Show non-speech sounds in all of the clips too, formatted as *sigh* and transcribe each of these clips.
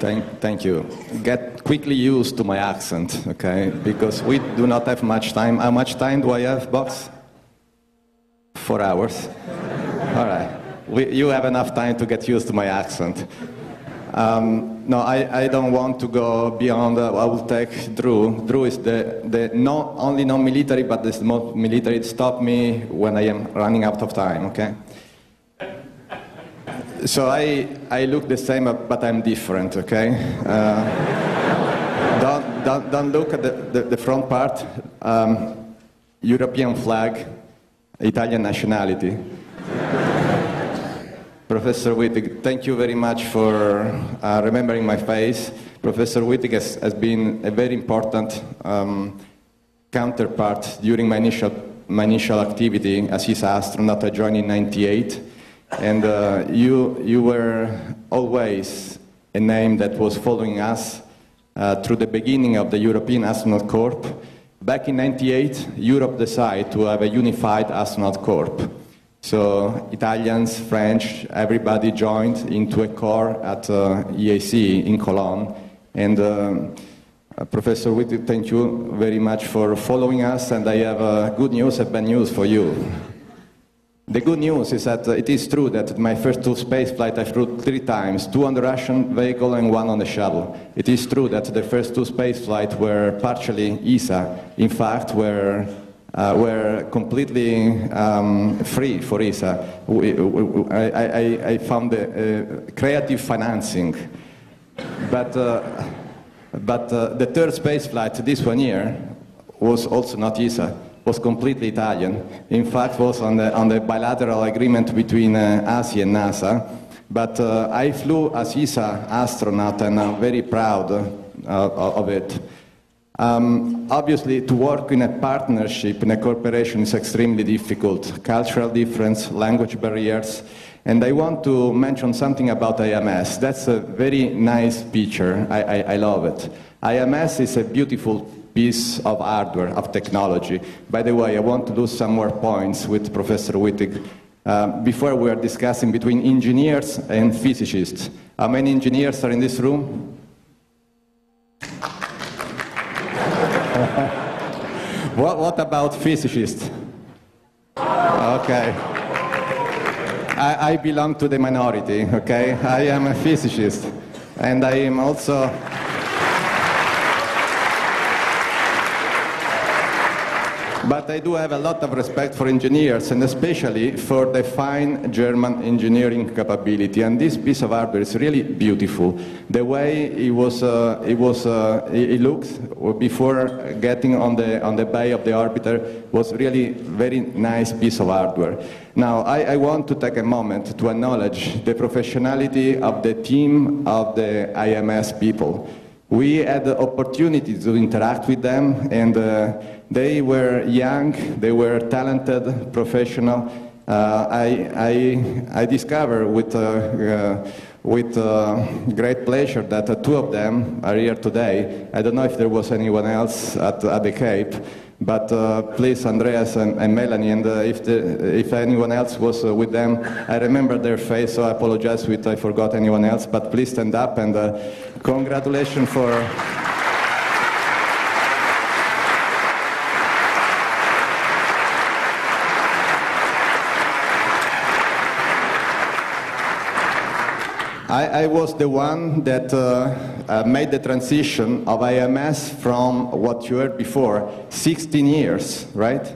Thank, thank you. Get quickly used to my accent, okay? Because we do not have much time. How much time do I have, boss? Four hours. All right. We, you have enough time to get used to my accent. Um, no, I, I don't want to go beyond. Uh, I will take Drew. Drew is the, the not only non-military, but the most military. Stop me when I am running out of time, okay? So I, I look the same, but I'm different, okay? Uh, don't, don't, don't look at the, the, the front part. Um, European flag, Italian nationality. Professor Wittig, thank you very much for uh, remembering my face. Professor Wittig has, has been a very important um, counterpart during my initial, my initial activity as his astronaut. I joined in 98. And uh, you, you were always a name that was following us uh, through the beginning of the European Astronaut Corps. Back in 98, Europe decided to have a unified astronaut corps. So Italians, French, everybody joined into a corps at uh, EAC in Cologne. And uh, uh, Professor Witt, thank you very much for following us. And I have uh, good news and bad news for you. The good news is that uh, it is true that my first two space flights I flew three times, two on the Russian vehicle and one on the shuttle. It is true that the first two space flights were partially ESA. In fact, were uh, were completely um, free for ESA. I, I, I, found a, a creative financing. But, uh, but uh, the third space flight this one year was also not ESA, was completely Italian. In fact, was on the, on the bilateral agreement between uh, ASI and NASA. But uh, I flew as ESA astronaut and I'm very proud uh, of it. Um, obviously, to work in a partnership, in a corporation, is extremely difficult. Cultural difference, language barriers. And I want to mention something about AMS. That's a very nice picture. I, I, I love it. AMS is a beautiful piece of hardware, of technology. By the way, I want to do some more points with Professor Wittig. Uh, before we are discussing between engineers and physicists. How many engineers are in this room? *laughs* what, what about physicists? Okay. I, I belong to the minority, okay? I am a physicist. And I am also But I do have a lot of respect for engineers, and especially for the fine German engineering capability. And this piece of hardware is really beautiful. The way it was, uh, it was, uh, it looked before getting on the on the bay of the orbiter was really very nice piece of hardware. Now, I, I want to take a moment to acknowledge the professionality of the team of the AMS people. We had the opportunity to interact with them, and uh, they were young, they were talented, professional. Uh, I, I, I, discovered with, uh, uh with uh, great pleasure that two of them are here today. I don't know if there was anyone else at, at the Cape, but uh, please, Andreas and, and Melanie, and uh, if, the, if anyone else was uh, with them, I remember their face, so I apologize if I forgot anyone else, but please stand up and uh, congratulations for. I, I, was the one that uh, uh, made the transition of AMS from what you heard before, 16 years, right?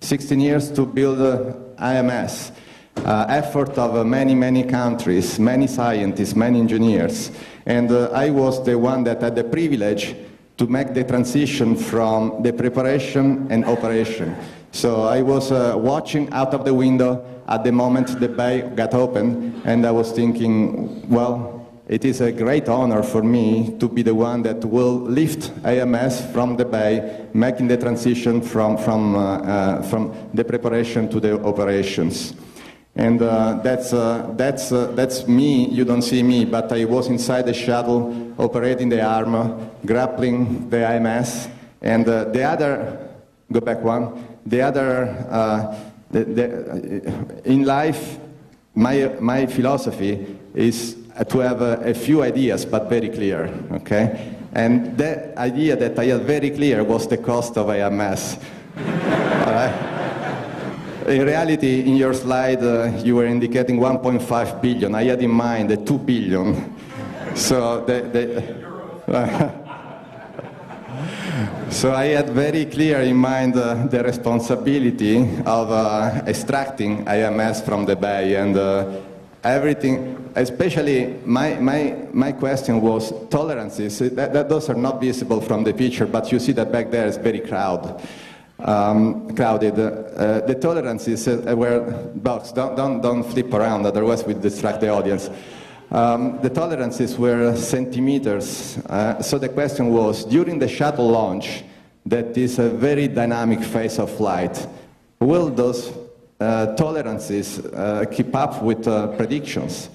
16 years to build uh, AMS. Uh, effort of uh, many, many countries, many scientists, many engineers. And uh, I was the one that had the privilege to make the transition from the preparation and operation. So I was uh, watching out of the window at the moment the bay got open, and I was thinking, well, it is a great honor for me to be the one that will lift AMS from the bay, making the transition from, from, uh, uh, from the preparation to the operations. And uh, that's, uh, that's, uh, that's me, you don't see me, but I was inside the shuttle, operating the armor, grappling the AMS, and the other, go back one, the other, uh, the, the, in life, my, my philosophy is to have a, a few ideas, but very clear, okay? And the idea that I had very clear was the cost of AMS. *laughs* In reality, in your slide, uh, you were indicating 1.5 billion. I had in mind the 2 billion. So the, the *laughs* So I had very clear in mind uh, the responsibility of uh, extracting AMS from the bay and uh, everything, especially my, my, my question was tolerances. That, that, those are not visible from the picture, but you see that back there is very crowded. Um, crowded. Uh, the tolerances uh, were box. Don't, don't, don't flip around, otherwise we distract the audience. Um, the tolerances were centimeters. Uh, so the question was, during the shuttle launch, that is a very dynamic phase of flight, will those uh, tolerances uh, keep up with uh, predictions?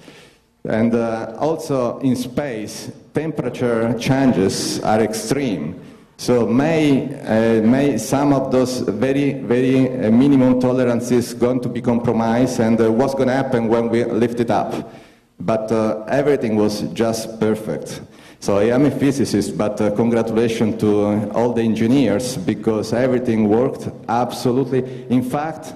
And uh, also in space, temperature changes are extreme. So may, uh, may some of those very, very minimum tolerances going to be compromised and what's going to happen when we lift it up? But uh, everything was just perfect. So I am a physicist, but uh, congratulations to uh, all the engineers because everything worked absolutely. In fact,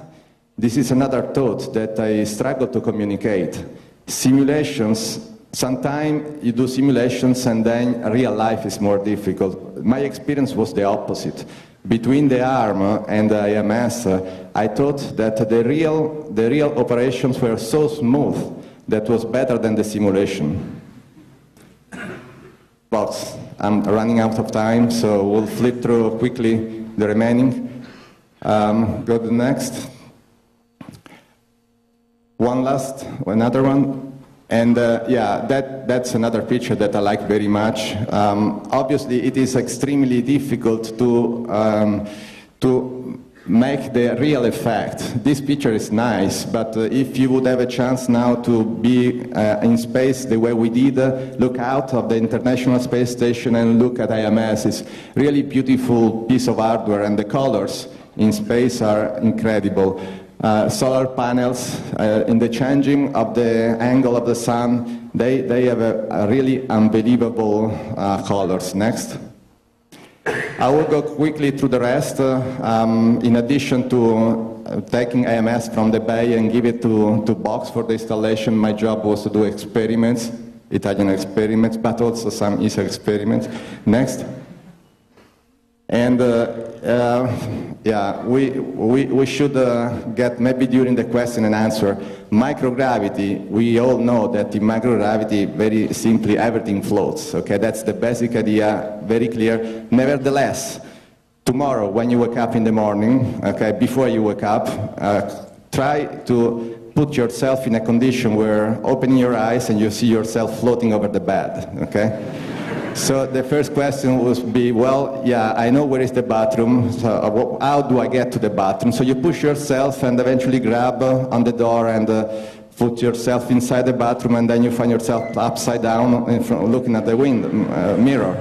this is another thought that I struggle to communicate. Simulations, sometimes you do simulations and then real life is more difficult. My experience was the opposite. Between the ARM and the uh, I thought that the real, the real operations were so smooth that was better than the simulation. But I'm running out of time, so we'll flip through quickly the remaining. Um, go to the next. One last, another one. And uh, yeah, that, that's another picture that I like very much. Um, obviously, it is extremely difficult to, um, to make the real effect. This picture is nice, but uh, if you would have a chance now to be uh, in space the way we did, uh, look out of the International Space Station and look at AMS, it's really beautiful piece of hardware, and the colors in space are incredible. Uh, solar panels uh, in the changing of the angle of the sun, they, they have a, a really unbelievable uh, colors. Next. I will go quickly through the rest. Uh, um, in addition to uh, taking AMS from the bay and give it to, to Box for the installation, my job was to do experiments, Italian experiments, but also some ESA experiments. Next. And uh, uh, yeah, we, we, we should uh, get maybe during the question and answer. Microgravity, we all know that in microgravity, very simply, everything floats. Okay, that's the basic idea, very clear. Nevertheless, tomorrow when you wake up in the morning, okay, before you wake up, uh, try to put yourself in a condition where opening your eyes and you see yourself floating over the bed. Okay. So the first question would be, well, yeah, I know where is the bathroom, so uh, how do I get to the bathroom? So you push yourself and eventually grab uh, on the door and uh, put yourself inside the bathroom and then you find yourself upside down front, looking at the window, uh, mirror,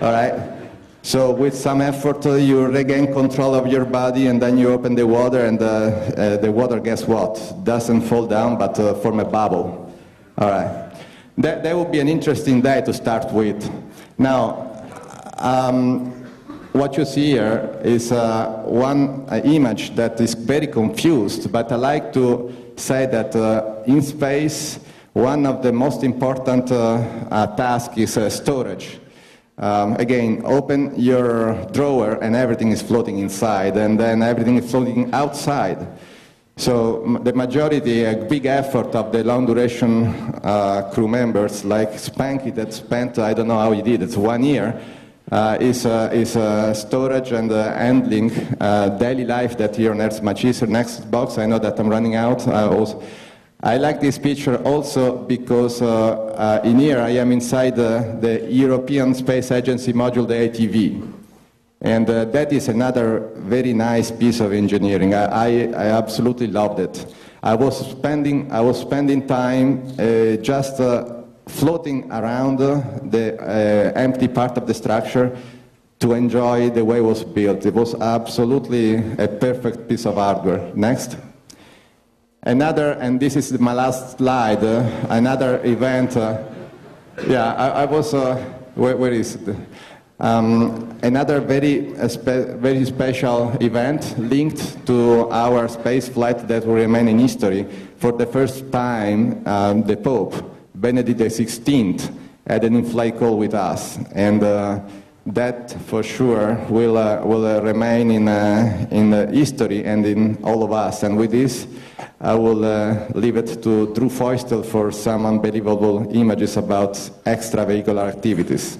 all right? So with some effort, uh, you regain control of your body and then you open the water and the water, guess what? Doesn't fall down but form a bubble, all right? That, that would be an interesting day to start with. Now, um, what you see here is uh, one uh, image that is very confused, but I like to say that uh, in space, one of the most important uh, uh, tasks is uh, storage. Um, again, open your drawer and everything is floating inside, and then everything is floating outside. So the majority, a big effort of the long duration uh, crew members, like Spanky that spent, I don't know how he did, it's one year, uh, is, uh, is uh, storage and uh, handling uh, daily life that here on Earth much easier. Next box, I know that I'm running out. Also, I like this picture also because in here I am inside the European Space Agency module, the ATV. And uh, that is another very nice piece of engineering. I, I, I absolutely loved it. I was spending, I was spending time uh, just uh, floating around the uh, empty part of the structure to enjoy the way it was built. It was absolutely a perfect piece of hardware. Next. Another, and this is my last slide, uh, another event. Uh, yeah, I, I was, where, where is it? Um, another very, uh, spe- very special event linked to our space flight that will remain in history. For the first time, um, the Pope, Benedict XVI, had an in-flight call with us. And uh, that for sure will, uh, will uh, remain in, uh, in history and in all of us. And with this, I will leave it to Drew Feustel for some unbelievable images about extravehicular activities.